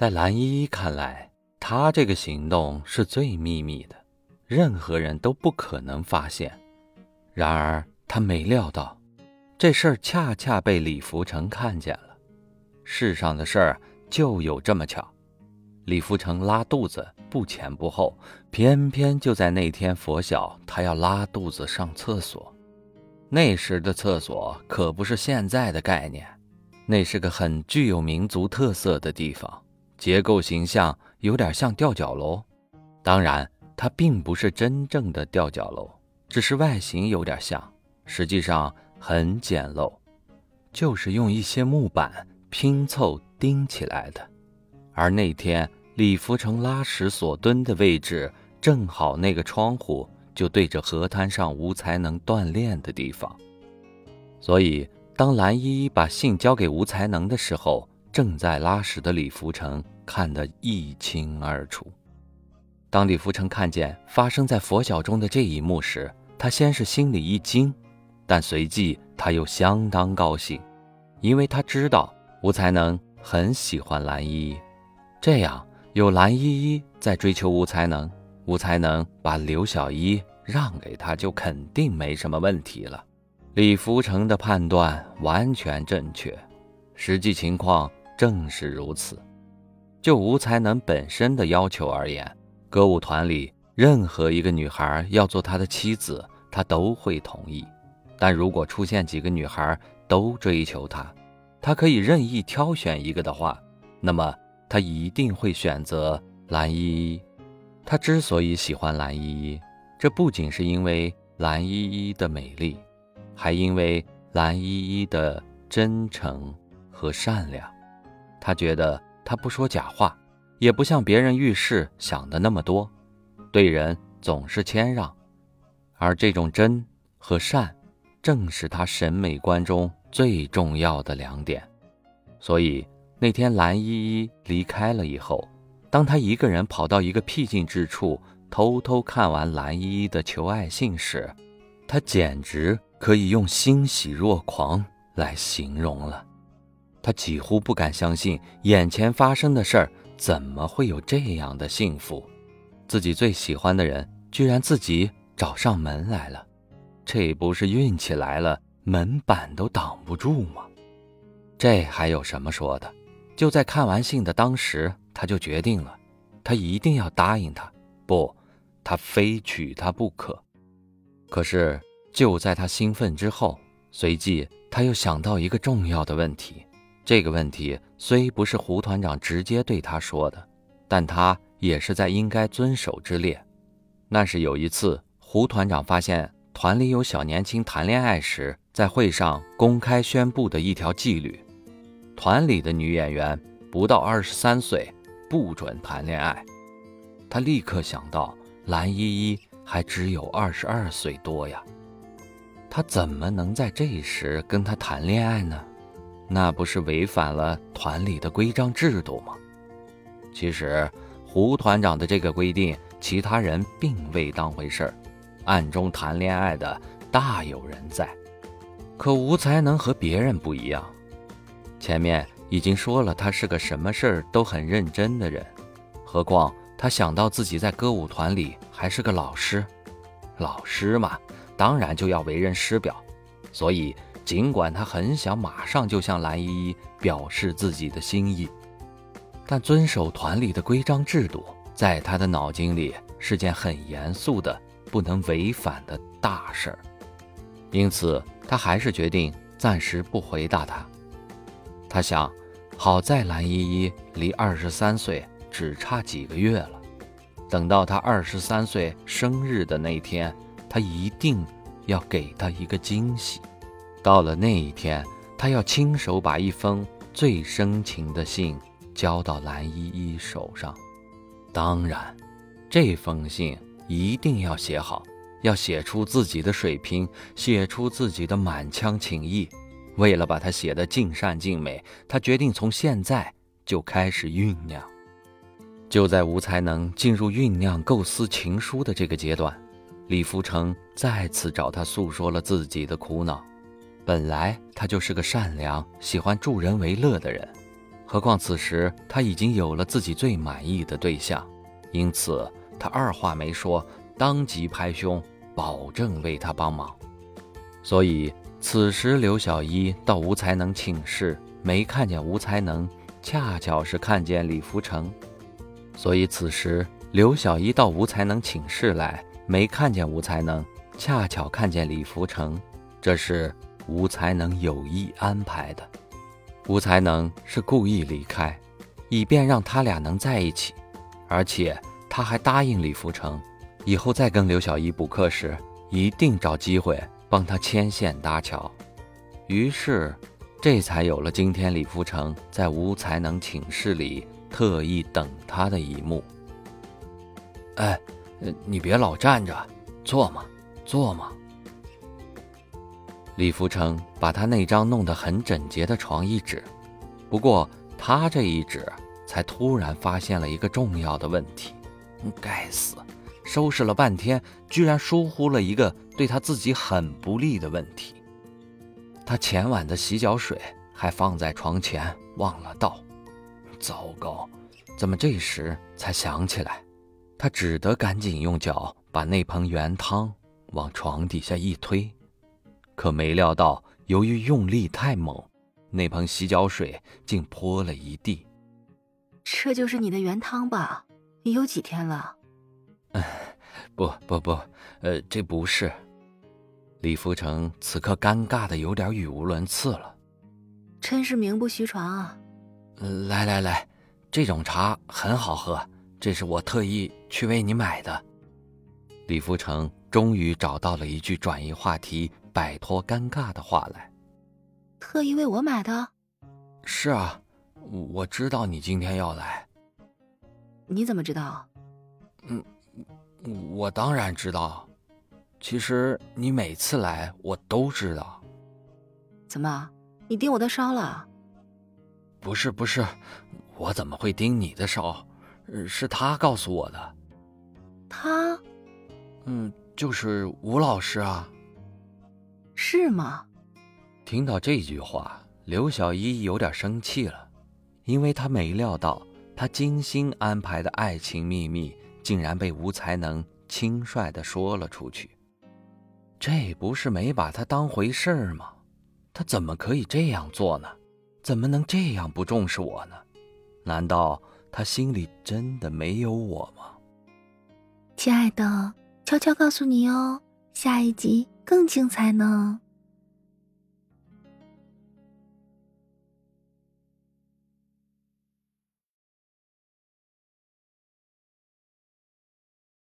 在蓝依依看来，他这个行动是最秘密的，任何人都不可能发现。然而，他没料到，这事儿恰恰被李福成看见了。世上的事儿就有这么巧，李福成拉肚子不前不后，偏偏就在那天拂晓，他要拉肚子上厕所。那时的厕所可不是现在的概念，那是个很具有民族特色的地方。结构形象有点像吊脚楼，当然它并不是真正的吊脚楼，只是外形有点像，实际上很简陋，就是用一些木板拼凑钉起来的。而那天李福成拉屎所蹲的位置，正好那个窗户就对着河滩上吴才能锻炼的地方，所以当蓝依依把信交给吴才能的时候。正在拉屎的李福成看得一清二楚。当李福成看见发生在佛晓中的这一幕时，他先是心里一惊，但随即他又相当高兴，因为他知道吴才能很喜欢蓝依依，这样有蓝依依在追求吴才能，吴才能把刘小一让给他，就肯定没什么问题了。李福成的判断完全正确，实际情况。正是如此，就吴才能本身的要求而言，歌舞团里任何一个女孩要做他的妻子，他都会同意。但如果出现几个女孩都追求他，他可以任意挑选一个的话，那么他一定会选择蓝依依。他之所以喜欢蓝依依，这不仅是因为蓝依依的美丽，还因为蓝依依的真诚和善良。他觉得他不说假话，也不像别人遇事想的那么多，对人总是谦让，而这种真和善，正是他审美观中最重要的两点。所以那天蓝依依离开了以后，当他一个人跑到一个僻静之处，偷偷看完蓝依依的求爱信时，他简直可以用欣喜若狂来形容了。他几乎不敢相信眼前发生的事儿，怎么会有这样的幸福？自己最喜欢的人居然自己找上门来了，这不是运气来了，门板都挡不住吗？这还有什么说的？就在看完信的当时，他就决定了，他一定要答应他，不，他非娶她不可。可是就在他兴奋之后，随即他又想到一个重要的问题。这个问题虽不是胡团长直接对他说的，但他也是在应该遵守之列。那是有一次，胡团长发现团里有小年轻谈恋爱时，在会上公开宣布的一条纪律：团里的女演员不到二十三岁不准谈恋爱。他立刻想到蓝依依还只有二十二岁多呀，他怎么能在这时跟她谈恋爱呢？那不是违反了团里的规章制度吗？其实，胡团长的这个规定，其他人并未当回事儿，暗中谈恋爱的大有人在。可吴才能和别人不一样，前面已经说了，他是个什么事儿都很认真的人。何况他想到自己在歌舞团里还是个老师，老师嘛，当然就要为人师表，所以。尽管他很想马上就向蓝依依表示自己的心意，但遵守团里的规章制度，在他的脑筋里是件很严肃的、不能违反的大事儿。因此，他还是决定暂时不回答他。他想，好在蓝依依离二十三岁只差几个月了，等到她二十三岁生日的那天，他一定要给他一个惊喜。到了那一天，他要亲手把一封最深情的信交到蓝依依手上。当然，这封信一定要写好，要写出自己的水平，写出自己的满腔情意。为了把它写得尽善尽美，他决定从现在就开始酝酿。就在吴才能进入酝酿构思情书的这个阶段，李福成再次找他诉说了自己的苦恼。本来他就是个善良、喜欢助人为乐的人，何况此时他已经有了自己最满意的对象，因此他二话没说，当即拍胸保证为他帮忙。所以。此时，刘小一到吴才能寝室，没看见吴才能，恰巧是看见李福成，所以此时刘小一到吴才能寝室来，没看见吴才能，恰巧看见李福成，这是吴才能有意安排的。吴才能是故意离开，以便让他俩能在一起，而且他还答应李福成，以后再跟刘小一补课时，一定找机会。帮他牵线搭桥，于是，这才有了今天李福成在吴才能寝室里特意等他的一幕。哎，你别老站着，坐嘛，坐嘛。李福成把他那张弄得很整洁的床一指，不过他这一指，才突然发现了一个重要的问题。该死！收拾了半天，居然疏忽了一个对他自己很不利的问题。他前晚的洗脚水还放在床前，忘了倒。糟糕，怎么这时才想起来？他只得赶紧用脚把那盆原汤往床底下一推，可没料到，由于用力太猛，那盆洗脚水竟泼了一地。这就是你的原汤吧？有几天了？哎，不不不，呃，这不是。李福成此刻尴尬的有点语无伦次了。真是名不虚传啊！来来来，这种茶很好喝，这是我特意去为你买的。李福成终于找到了一句转移话题、摆脱尴尬的话来。特意为我买的？是啊，我知道你今天要来。你怎么知道？嗯。我当然知道，其实你每次来我都知道。怎么，你盯我的梢了？不是不是，我怎么会盯你的梢？是他告诉我的。他？嗯，就是吴老师啊。是吗？听到这句话，刘小一有点生气了，因为他没料到他精心安排的爱情秘密。竟然被吴才能轻率地说了出去，这不是没把他当回事儿吗？他怎么可以这样做呢？怎么能这样不重视我呢？难道他心里真的没有我吗？亲爱的，悄悄告诉你哦，下一集更精彩呢。